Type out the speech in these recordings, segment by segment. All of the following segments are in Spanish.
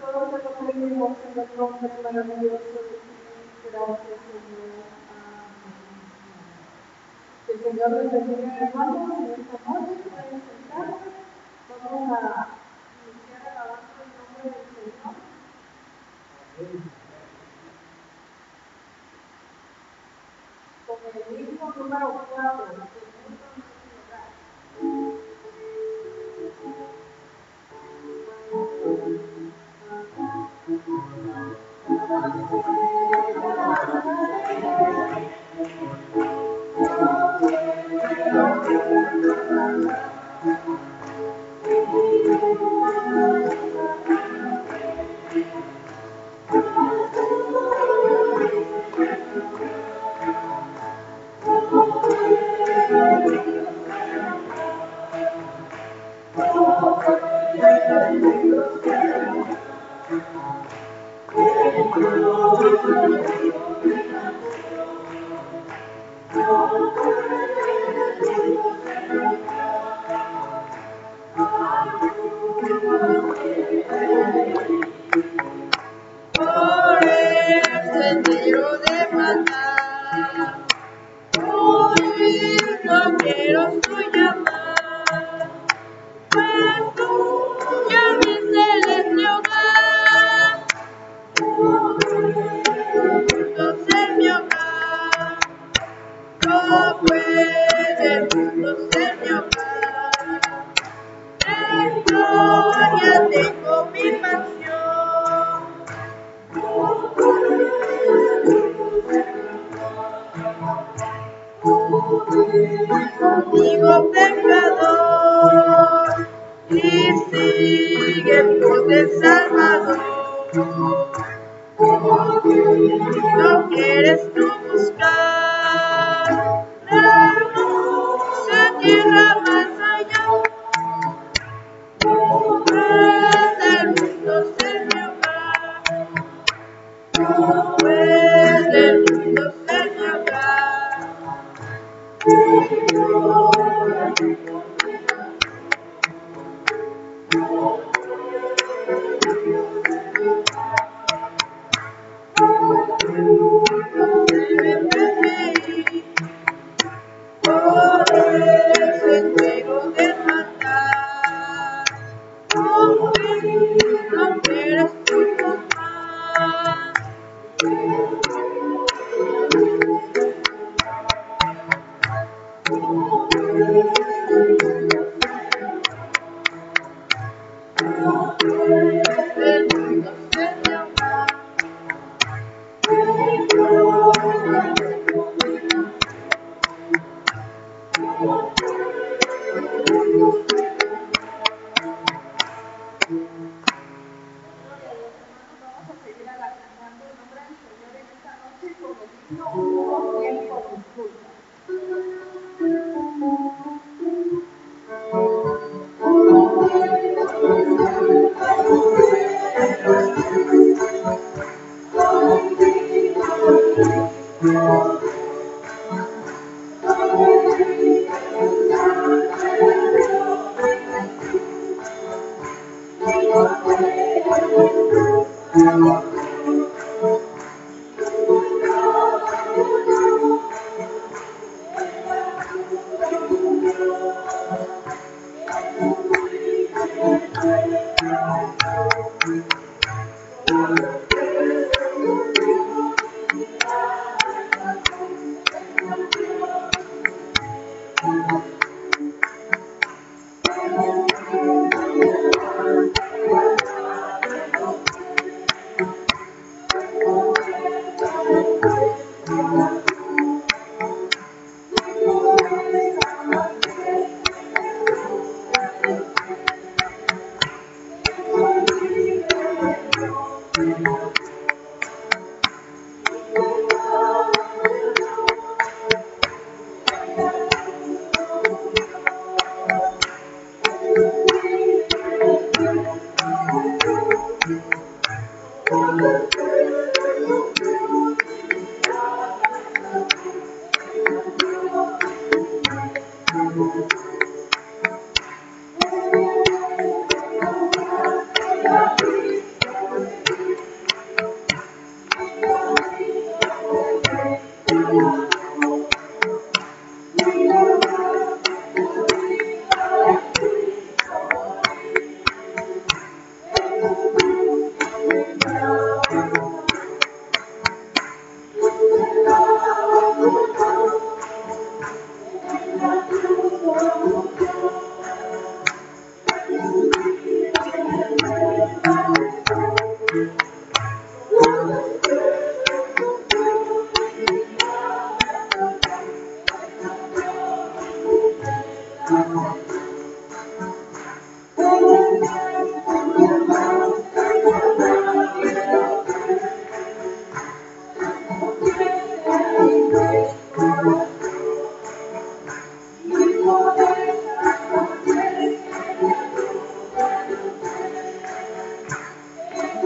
Todos te lo pedimos en el nombre maravilloso de Gracias, Señor. El Señor nos bendiga en esta noche, pueden sentarse. Vamos a iniciar alabando el nombre del Señor. Con el mismo número 4, conmigo pecador, y sigue por el Salvador. No quieres tú buscar. Thank you.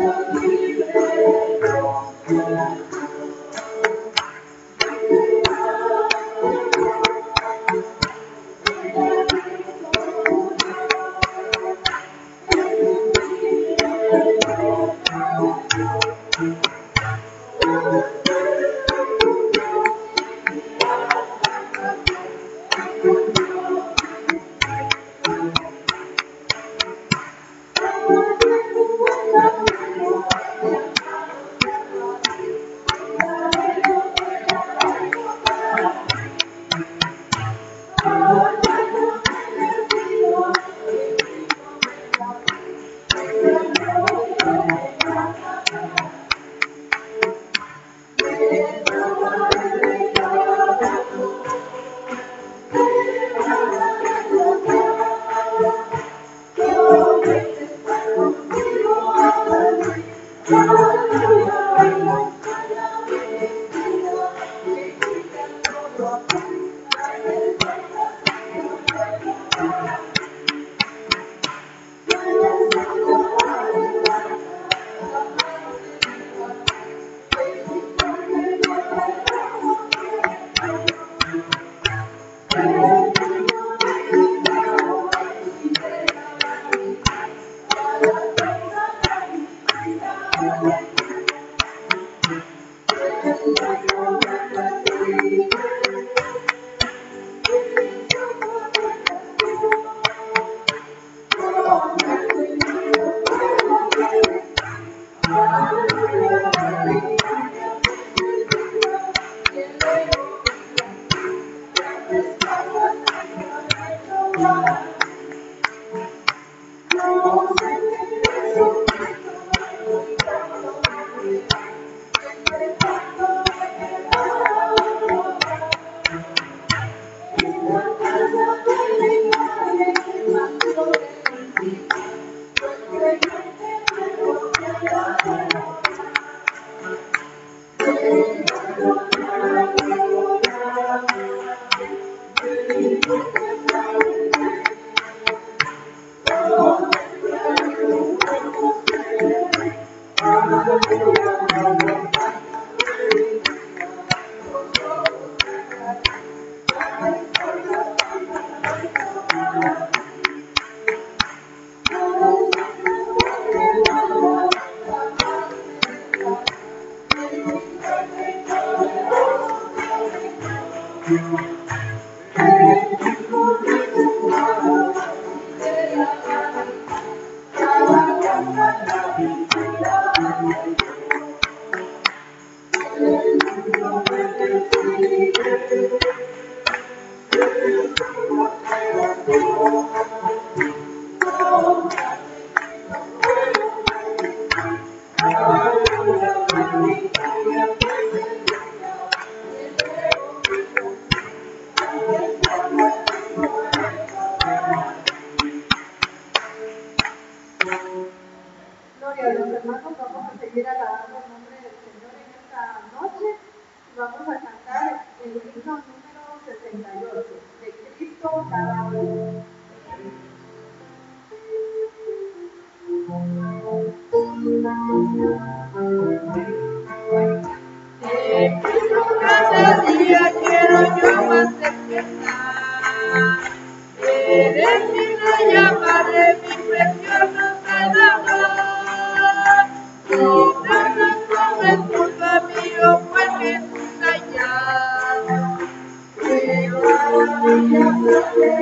Cada día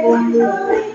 我的。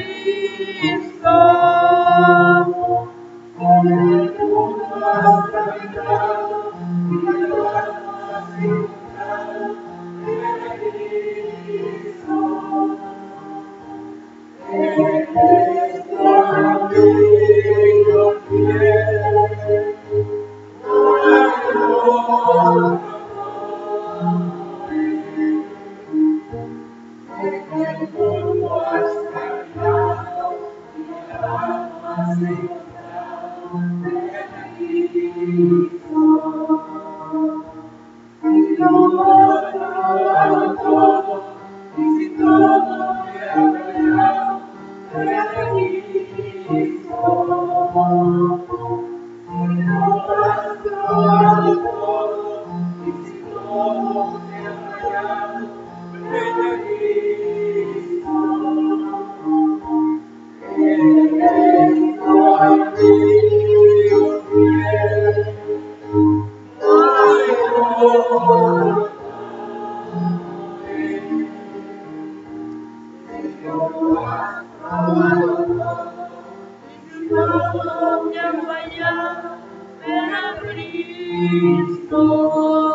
Cristo. 多。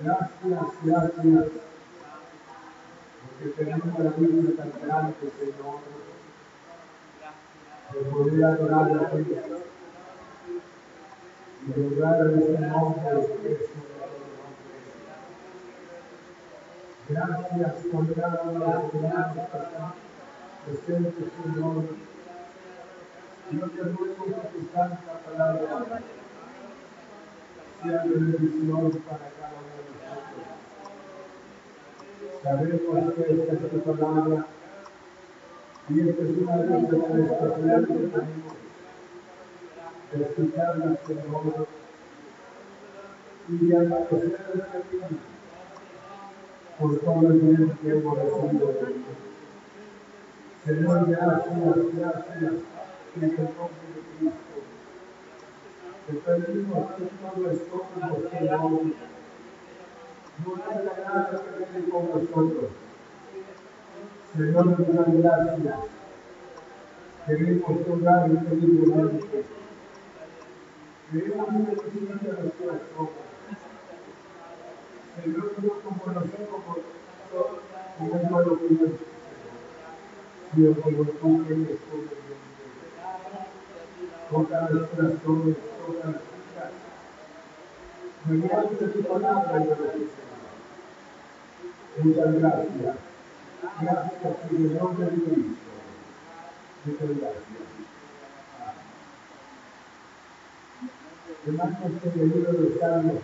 Gracias, porque tenemos la vida tan grande, Señor, de poder adorar a ti y lograr ese nombre que Gracias por cada presentes, Señor. Yo te ruego que tu santa palabra sea de bendición para cada uno. Sabemos que esta es tu palabra y esta es una de especiales que tenemos de escucharla, Señor, y de agradecer a ti por todo el bien que hemos recibido de ti. Señor, gracias, gracias, en el nombre de Cristo. Te pedimos que todo Señor, no hay nada que venir con nosotros. Señor, muchas gracias. Queremos orar infinitamente. Queremos bendecir a los corazones. Señor, no como nosotros, como no lo pienso, sino como tú quieres todo Toca los corazones, toca las vidas. Mediante tu palabra, Señor. Muchas gracias. Gracias en el nombre de Cristo. Muchas gracias. Hermanos, en el libro de los Salmos,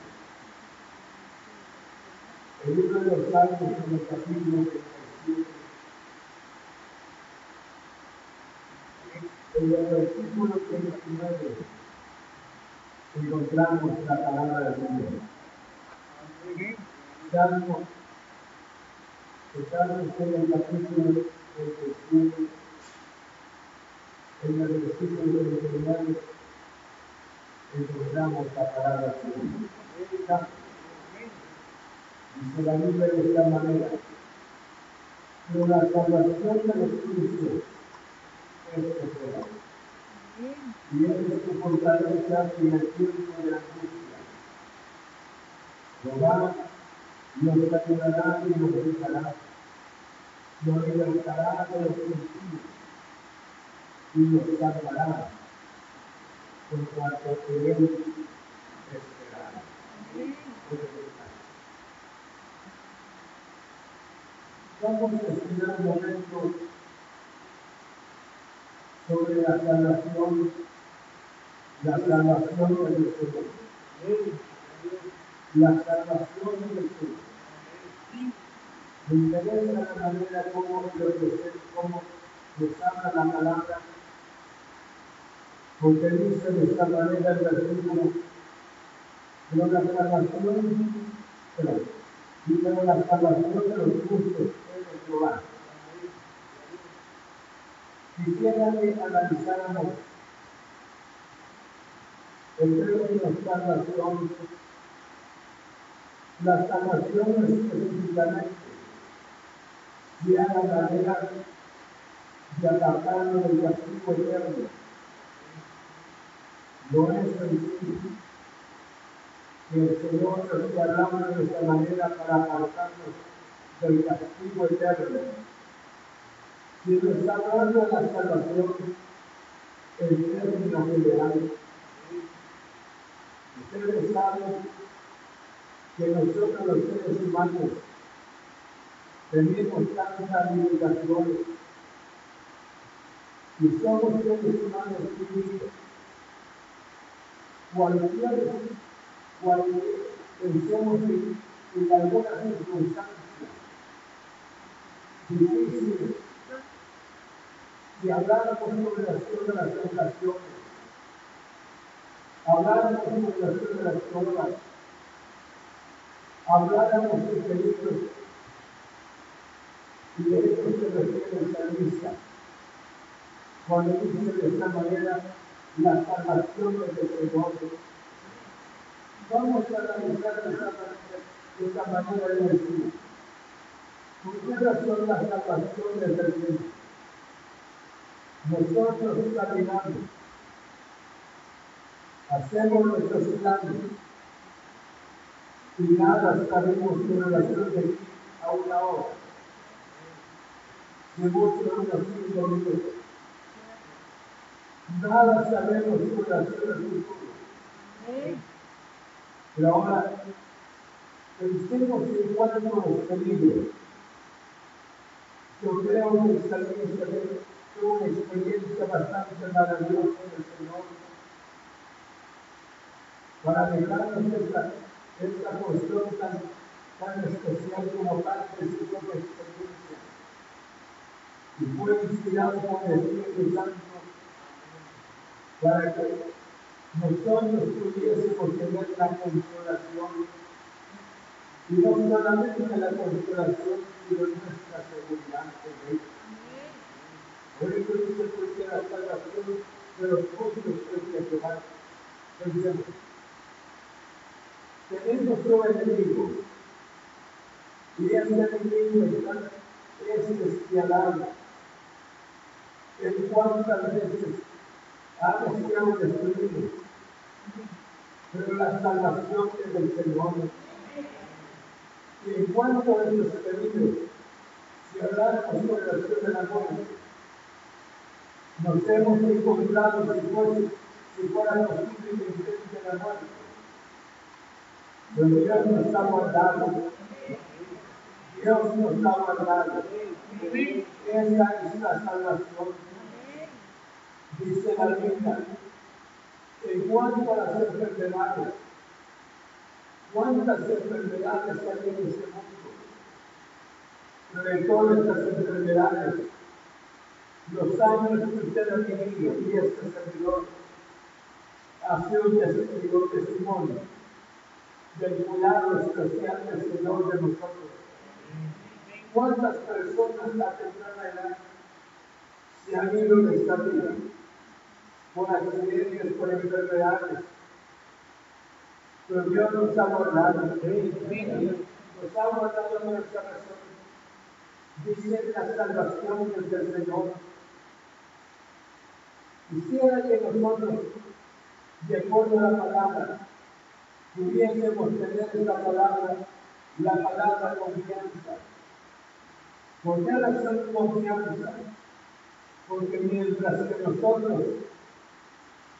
el libro de los Salmos en el capítulo 37, en el versículo 39, encontramos la palabra del Señor. Salmo Estamos en el capítulo 37, en el versículo 29, encontramos la palabra Dios. Dice la Biblia de esta manera, pero la salvación de los justos es esperada. Y es su fortaleza en el tiempo de la angustia. Jehová nos ayudará y nos dejará nos libertará de los sentidos y nos salvará con cuanto que Él esperará. Vamos a estudiar un momento sobre la salvación, la salvación del Señor. La salvación de Jesús. Me interesa la manera como cómo habla la palabra, porque dice de esta manera el versículo, pero la salvación, pero, pero la salvación de los justos es Jehová. Quisiera que analizáramos el término salvación la salvación específicamente se a la manera de apartarnos del castigo eterno. No es sencillo que el Señor nos hablando de esta manera para apartarnos del castigo eterno. Si nos está hablando de la salvación en términos generales, ustedes saben que nosotros los seres humanos tenemos tantas limitaciones y somos seres humanos finitos. Cualquier, cualquier, pensemos en, en algunas circunstancias difíciles, si habláramos sobre la de las tentaciones, habláramos sobre la de las pruebas, habláramos de peligros y de esto se refiere el salmista cuando dice de esta manera la salvación del Señor. Vamos a analizar de esta manera, de de decir, ¿por qué razón la salvación del Señor? Nosotros caminamos, hacemos nuestros planes, y nada sabemos relación de aquí a una hora. De mucho unos cinco minutos. Nada sabemos con relación al futuro. Pero ahora pensemos en cuánto los peligros. Yo creo que el salmista tuvo una experiencia bastante maravillosa del Señor para dejarnos esta esta cuestión tan, tan especial como parte de su experiencia. Y fue inspirado por el Espíritu Santo para que nosotros pudiésemos tener la consolación y no solamente la consolación, sino nuestra seguridad en. Por eso dice que la salvación de los justos es que se Pensemos tenemos un enemigo. Y ese enemigo es despiadado. En cuántas veces ha deseado destruir, pero la salvación es del Señor. Y en cuanto a esos enemigos, si hablamos sobre la acción de la muerte, nos hemos encontrado fuese, si fuera posible que de la muerte donde Dios nos está guardando. Dios nos está guardando. Esa es la salvación. Dice la Biblia. En cuanto a las enfermedades, ¿cuántas enfermedades hay en este mundo? Pero en todas estas enfermedades, los años que usted ha vivido y este servidor ha sido un testimonio del cuidado especial del Señor de nosotros. ¿Cuántas personas a temprana edad se han ido de esta vida por accidentes, por enfermedades? Pero Dios nos ha guardado, nos ha guardado nuestra razón. Dice la salvación del Señor. Quisiera que nosotros, de acuerdo a la palabra, pudiésemos tener esta palabra, la palabra confianza. ¿Por qué razón confianza? Porque mientras que nosotros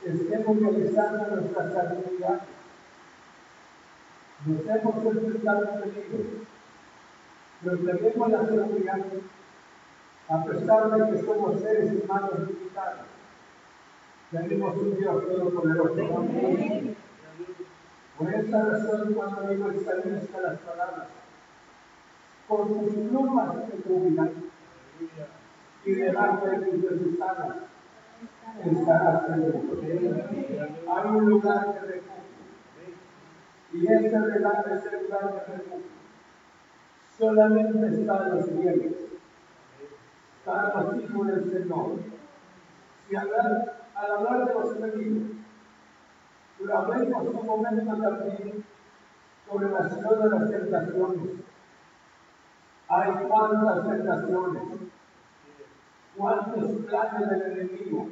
estemos realizando nuestras actividades, nos hemos enfrentado peligros, pero tenemos la seguridad, a pesar de que somos seres humanos limitados, tenemos un Dios todopoderoso. Por esta razón, cuando digo extrañista las palabras, con sus plumas te cubrirán y debajo de tus alas estarás seguro. Hay un lugar de refugio y este lugar es el lugar de refugio. Solamente están los fieles, están los hijos del Señor. Si hablar, al hablar de los pero hablemos un momento también sobre la ciudad de las tentaciones. Hay cuántas tentaciones, cuántos planes del enemigo,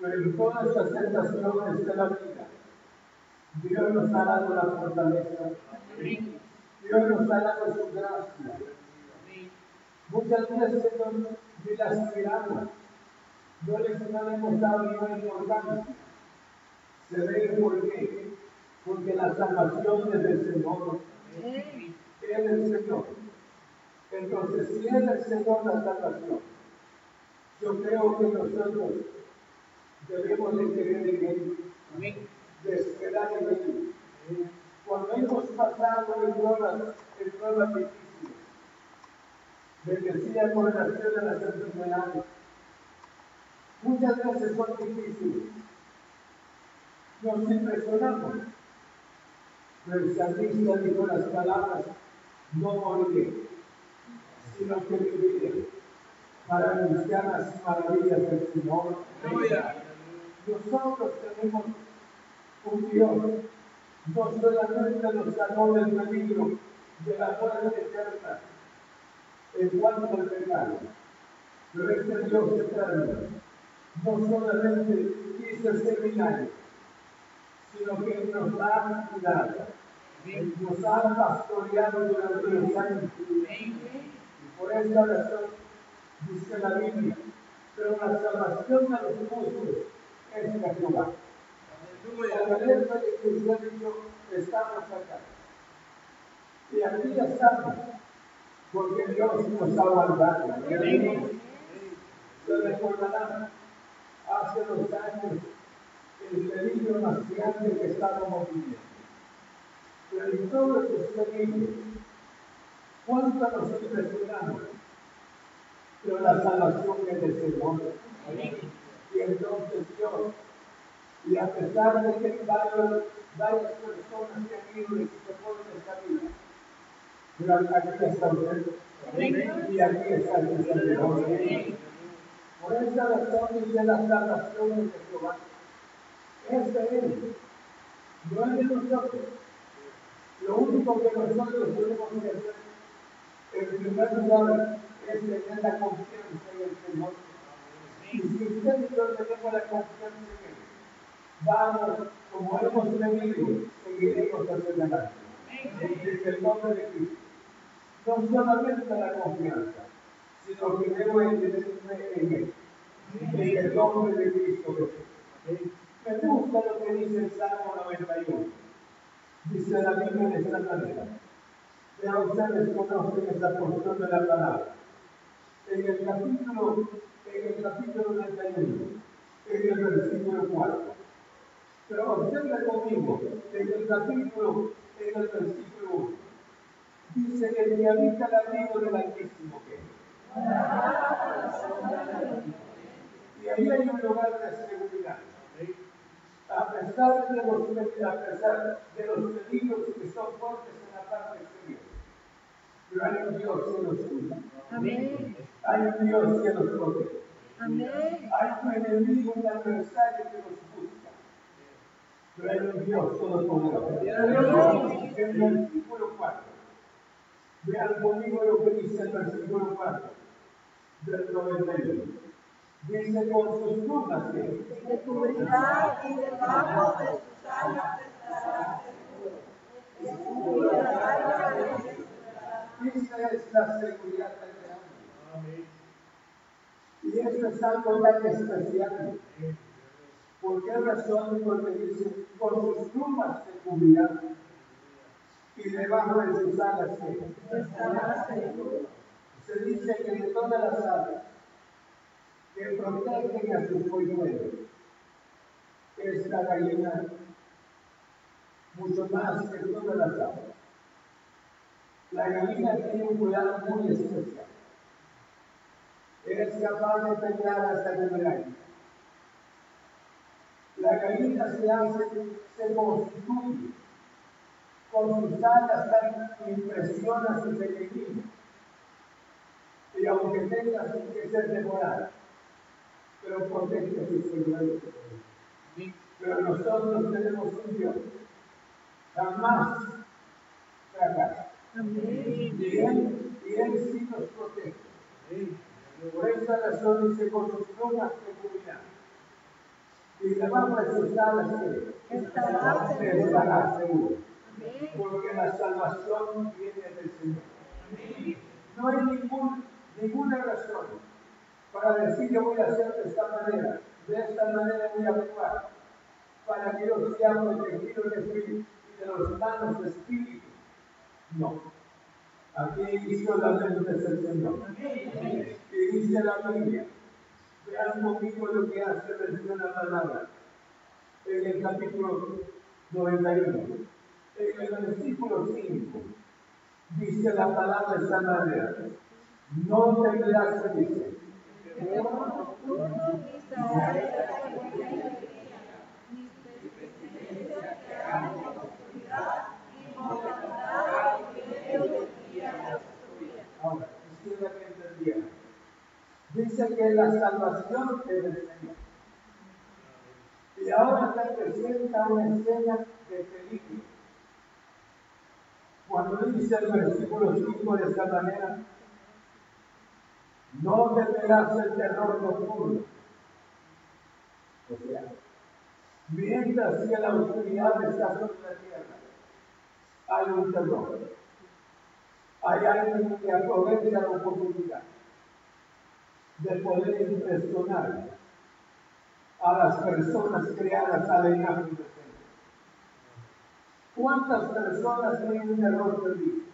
pero en todas estas tentaciones de la vida, Dios nos ha dado la fortaleza, Dios nos ha dado su gracia. Muchas veces no, ni las miramos, no les hemos dado ninguna importancia. Se ve por qué, porque la salvación es del Señor. Él es el Señor. Entonces, si es el Señor la salvación, yo creo que nosotros debemos de creer en Él, de esperar en Él. Cuando hemos pasado en pruebas, en pruebas difíciles, bendecida con la acción de las enfermedades, muchas veces son difíciles. Nos impresionamos. Pero el salmista dijo las palabras, no moriré, sino que viviré para anunciar las maravillas del Señor. Nosotros tenemos un Dios, no solamente nos salvó del peligro de la muerte eterna en cuanto al pecado, pero este Dios eterno no solamente hizo ese milagro, sino que nos ha cuidado, nos ha pastoreado durante los años. Y por esta razón dice la Biblia, pero la salvación de los justos es de Jehová. La alerta de que y yo estamos acá. Y aquí estamos, porque Dios nos ha guardado. Se recordarán hace dos años el peligro más grande que estábamos viviendo. Pero en todos estos peligros, ¿cuánto nos impresionamos? Pero la salvación es del Señor. Y entonces Dios, y a pesar de que varios, varias personas que han ido y ponen esta vida, pero aquí está usted. Y aquí está el Señor. Por esa razón dice la salvación de Jehová. Es de no es de nosotros. Lo único que nosotros tenemos que hacer, en primer lugar, es tener la confianza en el Señor. Y si usted y yo tenemos la confianza en Él, vamos, como hemos venido, seguiremos hacia adelante. En el nombre de Cristo. No solamente la confianza, sino que debo entenderme en Él. En el nombre de Cristo Jesús. Me gusta lo que dice el Salmo 91. Dice la Biblia de esta manera. Ya ustedes conocen esta porción de la palabra. En el capítulo, en el capítulo 91, en el versículo 4. Pero observa conmigo, en el capítulo, en el versículo 1. Dice que que habita el abrigo del Altísimo que y ahí hay un lugar de seguridad. A pesar de los, a pesar de los peligros que son fuertes en la parte exterior. Pero hay un Dios que nos cuida. Amén. Hay un Dios que nos protege. Amén. Hay un enemigo, un adversario que nos busca. Pero hay un Dios todopoderoso. En el versículo 4. Vean conmigo lo que dice el versículo 4 del 91. Dice con sus plumas que Te cubrirá y debajo de sus alas estarás seguro. Esta es la seguridad tan grande. Y esto es algo tan especial. ¿Por qué razón? Porque dice, con sus plumas te cubrirán y debajo de sus alas que estarás seguro. se dice que de todas las alas que protegen a sus polluelos, esta gallina mucho más que todas las aves. La gallina tiene un cuidado muy especial. Es capaz de pelear hasta me gallina. La gallina se hace, se constituye con sus alas tan impresiona a sus enemigos. Y aunque tenga que ser demorada, pero protege a sus seguidores. Pero nosotros tenemos un Dios. Jamás fracasa. Y Él, y él sí nos protege. Por esa razón dice con sus plumas te cubrirá. Y de sus alas que estará seguro. Porque la salvación viene del Señor. No hay ningún, ninguna razón para decir yo voy a hacer de esta manera, de esta manera voy a actuar, para que yo sea protegido de de los malos espíritus. No. Aquí inició la mente del Señor. Dice la Biblia. Vean conmigo lo que hace mención la palabra. En el capítulo 91. En el versículo 5 dice la palabra de esta manera. No se dice. Ahora, quisiera que. Dice que la salvación es del Señor. Y ahora te presenta una escena de película. Cuando dice el versículo 5 de esta manera, no temerás el terror nocturno. O sea, mientras que la oscuridad está sobre la tierra, hay un terror hay alguien que aprovecha la oportunidad de poder impresionar a las personas creadas a la imagen del Señor. ¿Cuántas personas tienen un error perdido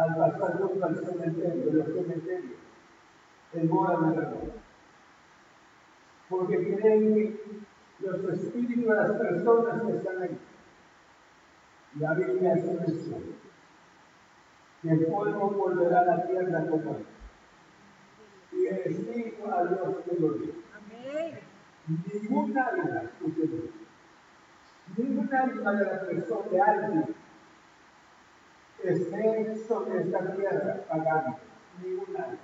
al pasar junto al cementerio, de los cementerios, en mora de error? Porque creen que los espíritus de las personas que están ahí, la Biblia es un y el polvo volverá a la tierra como es. Y el Espíritu a Dios te lo dice. Ningún alma, escúcheme, ningún alma de la persona de alguien esté sobre esta tierra pagando. Ningún alma.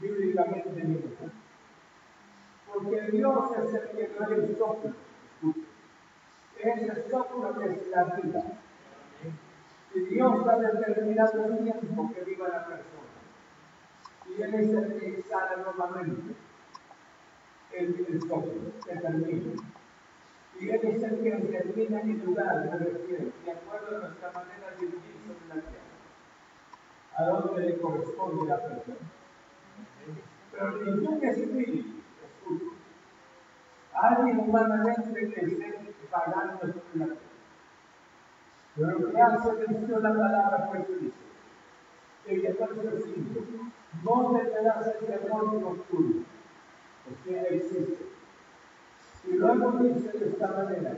Bíblicamente ninguna. Porque Dios es el que trae el soplo. Ese soplo que es la vida. Y Dios ha determinado el tiempo que viva la persona. Y Él es el que exhala nuevamente el, el soplo, que termina. Y Él es el que determina el lugar, me refiero, de acuerdo a nuestra manera de vivir sobre la tierra, a dónde le corresponde la persona. Pero ningún espíritu, escucha, alguien humanamente que esté pagando la tierra pero lo que hace mención la palabra que dice, en el verso 5, no tendrás el temor nocturno, porque existe. Y luego dice de esta manera,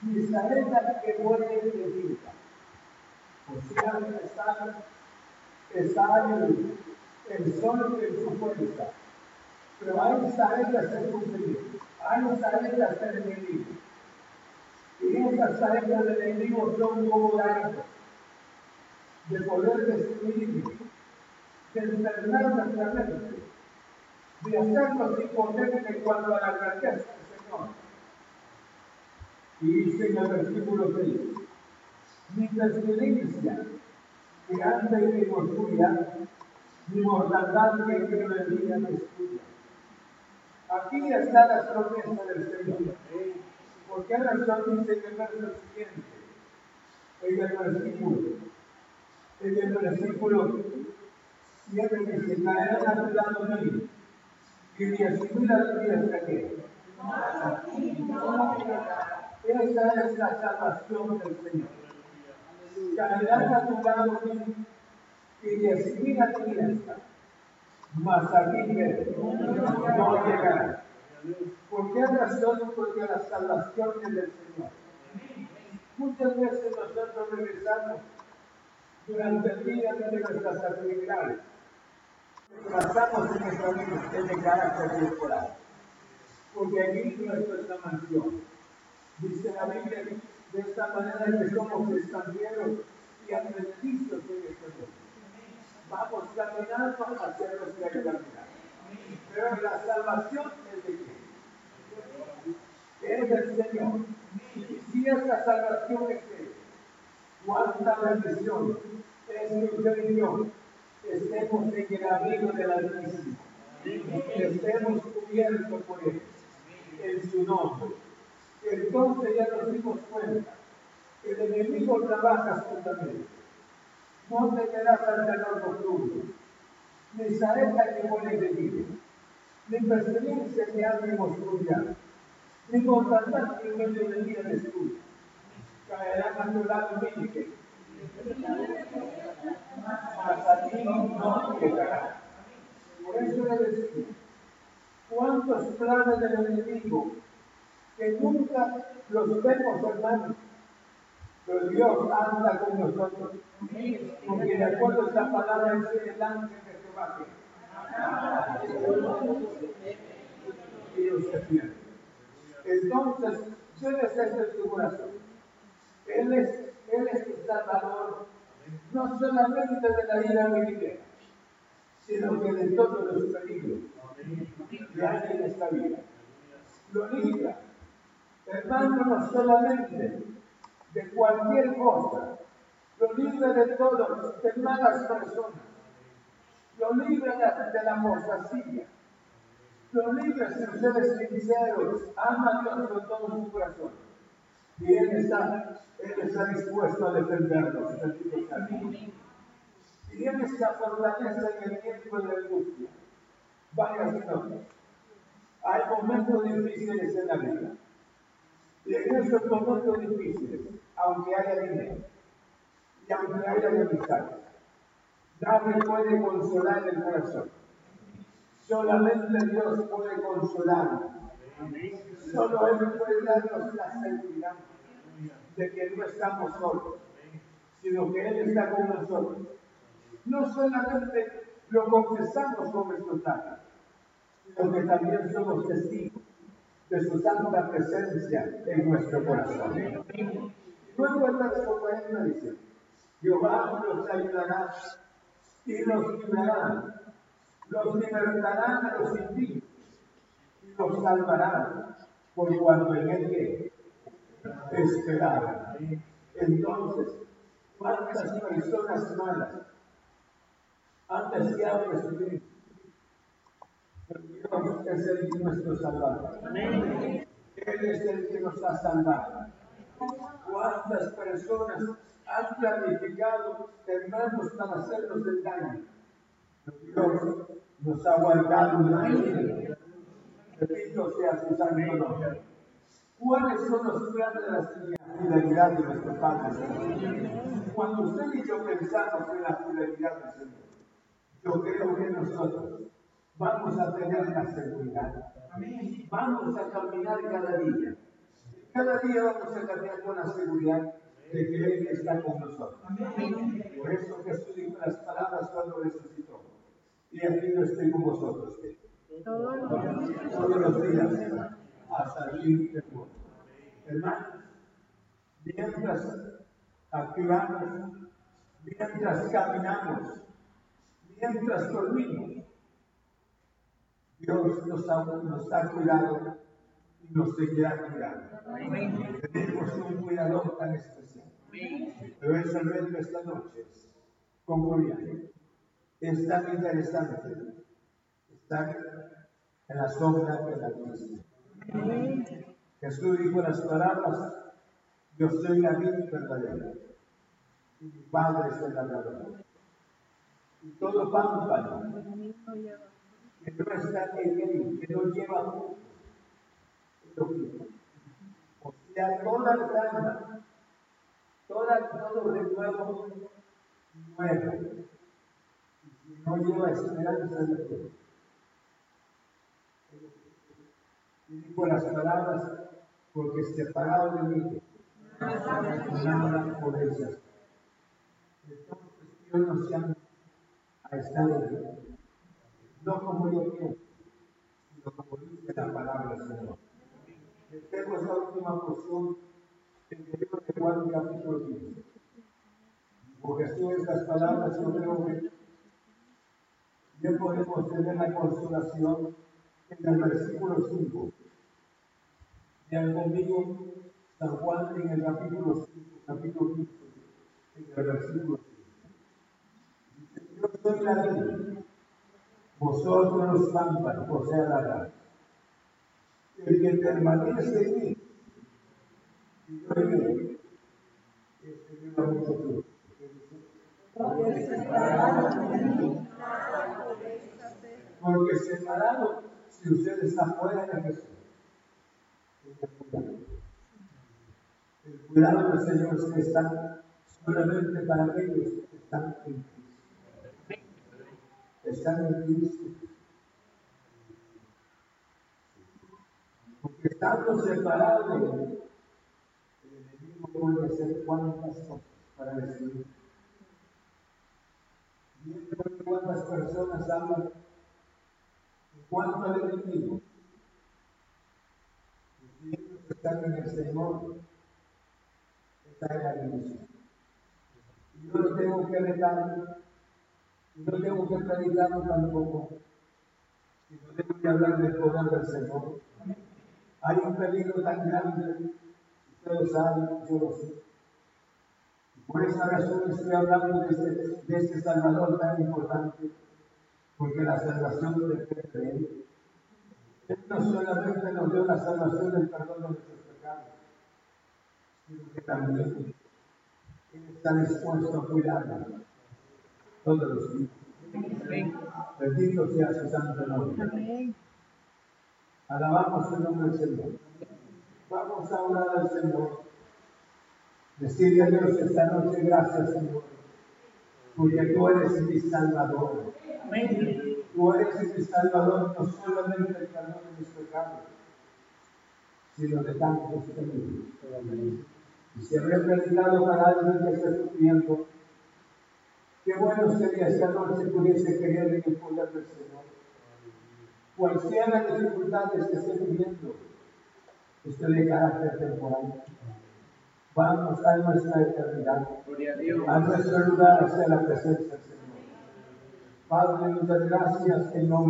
mi saeta que muere de vida. O sea, está, está el, sol en su fuerza. Pero hay saetas en su hay saetas en el enemigo. Y esas tareas del enemigo son como largas, de poder destruir, de enfermar nuestra mente, de hacernos impotentes cuando a la grandeza del Señor. Y dice en el versículo 6, mi pestilencia que anda en mi oscuridad, mi mortandad que mi vida me estudia. Aquí está la promesa del Señor. ¿Por qué razón dice en el verso siguiente? En el versículo, en el versículo 7 dice, caerán a tu lado mío, y ni asumir a tu diestra que. Esa es la salvación del Señor. Caerán a tu lado y asumir a tu diestra, mas a mí no llegará. ¿Por qué razón? Porque la salvación es del Señor. Muchas veces nosotros regresamos durante el día de nuestras actividades. Trazamos en nuestra vida es de carácter temporal. Porque aquí nuestra mansión. Dice la Biblia de esta manera que somos extranjeros y adventistas en este mundo. Vamos caminando hacia que caminar. Pero la salvación es de quién? Es del Señor. Y si esta salvación es de cuánta bendición es que usted y estemos en el abrigo del Altísimo. Estemos cubiertos por Él, en su nombre. Entonces ya nos dimos cuenta que el enemigo trabaja justamente. No temerás al terror nocturno, ni saeta que pone de día, ni pestilencia que ande en oscuridad, ni mortandad que en medio del día destruye. Caerán a tu lado mil mas a ti no llegará. Por eso le decía, ¿cuántos planes del enemigo que nunca los vemos, hermanos? Pero Dios anda con nosotros. Porque de acuerdo a esta palabra es el ángel de Jehová Dios se pierde. Entonces, ser de tu corazón. Él es, Él es tu salvador, no solamente de la ira venidera, sino que de todos los peligros que hay en esta vida. Lo libra, hermano, no solamente de cualquier cosa, lo libra de todos, de malas personas, lo libra de, la apostasía, lo libra si ustedes sinceros, ama a Dios con todo su corazón. Y Él está, Él está dispuesto a defendernos. Y Él está fortaleza en el tiempo de la angustia. Varias noches. Hay momentos difíciles en la vida. En esos momentos difíciles, aunque haya dinero y aunque haya amistades, nadie puede consolar el corazón. Solamente Dios puede consolarnos. Solo Él puede darnos la seguridad de que no estamos solos, sino que Él está con nosotros. No solamente lo confesamos con nuestros labios, sino que también somos testigos de su santa presencia en nuestro corazón. Luego el verso 40 dice, Jehová nos ayudará y nos librará, los libertará a los impíos y los salvará por cuanto en él que esperaba. Entonces, ¿cuántas personas malas han deseado recibir? Es el nuestro Salvador. Él es el que nos ha salvado. ¿Cuántas personas han planificado, hermanos, para hacernos el daño? Dios nos ha guardado vida. Bendito sea su santo nombre. ¿Cuáles son los planes de la fidelidad de nuestro Padre Cuando usted y yo pensamos en la fidelidad del Señor, yo creo que nosotros vamos a tener la seguridad. Vamos a caminar cada día. Cada día vamos a caminar con la seguridad de que Él está con nosotros. Por eso Jesús dijo las palabras cuando resucitó. Y aquí yo estoy con vosotros. Todos los días hasta fin del mundo. Hermanos, mientras activamos, mientras caminamos, mientras dormimos, Dios nos ha, cuidado y nos seguirá cuidando. Tenemos un cuidador tan especial. Pero es el reto esta noche, concluyendo. Es tan interesante estar en la sombra de la iglesia. Jesús dijo las palabras, yo soy la vida verdadera, y mi Padre es el labrador. Y todo pámpano que no está en él, que no lleva. O sea, toda alma, toda, todo renuevo nuevo, no lleva esperanza de Dios. Y dijo las palabras, porque separado de mí, nada podéis hacer. Entonces, Dios nos llama a estar en Él. No como yo quiero, sino como dice la palabra del Señor. Tengo esa última porción en el libro de Juan capítulo 15. Porque Jesús estas palabras yo creo que ya podemos tener la consolación en el versículo 5. Vean conmigo San Juan en el capítulo 5, capítulo 15, en el versículo 5. Yo soy la ley, vosotros o sea, la ley. El que permanece en mí, y yo en él, este lleva mucho fruto. Porque separado, si usted está fuera de Jesús, el cuidado del Señor es que está solamente para aquellos que están en. Están en Cristo. Porque estando separados de Él, el enemigo puede hacer cuantas cosas para destruir. Viendo cuántas personas hablan en cuanto al enemigo, que están en el Señor, está en la división. Y yo no tengo que retar, no tengo que predicarlo tampoco, sino tengo que hablar del poder del Señor. Hay un peligro tan grande, ustedes saben, yo lo sé. Por esa razón estoy hablando de este, de este Salvador tan importante, porque la salvación depende de Él. Él no solamente nos dio la salvación del perdón de nuestros pecados, sino que también Él está dispuesto a cuidarnos todos los. Bendito sea su santo nombre. Alabamos el nombre del Señor. Vamos a orar al Señor. Decirle a Dios esta noche, gracias Señor, porque tú eres mi Salvador. Tú eres mi Salvador, no solamente el perdón de mis pecados, sino de tantos peligros. Y si habría predicado para alguien que está sufriendo, qué bueno sería esta noche pudiese creer en el poder del Señor. Cual las dificultades que esté viviendo, usted de carácter temporal vamos a nuestra eternidad, a nuestro lugar hacia la presencia del Señor. Padre, muchas gracias en nombre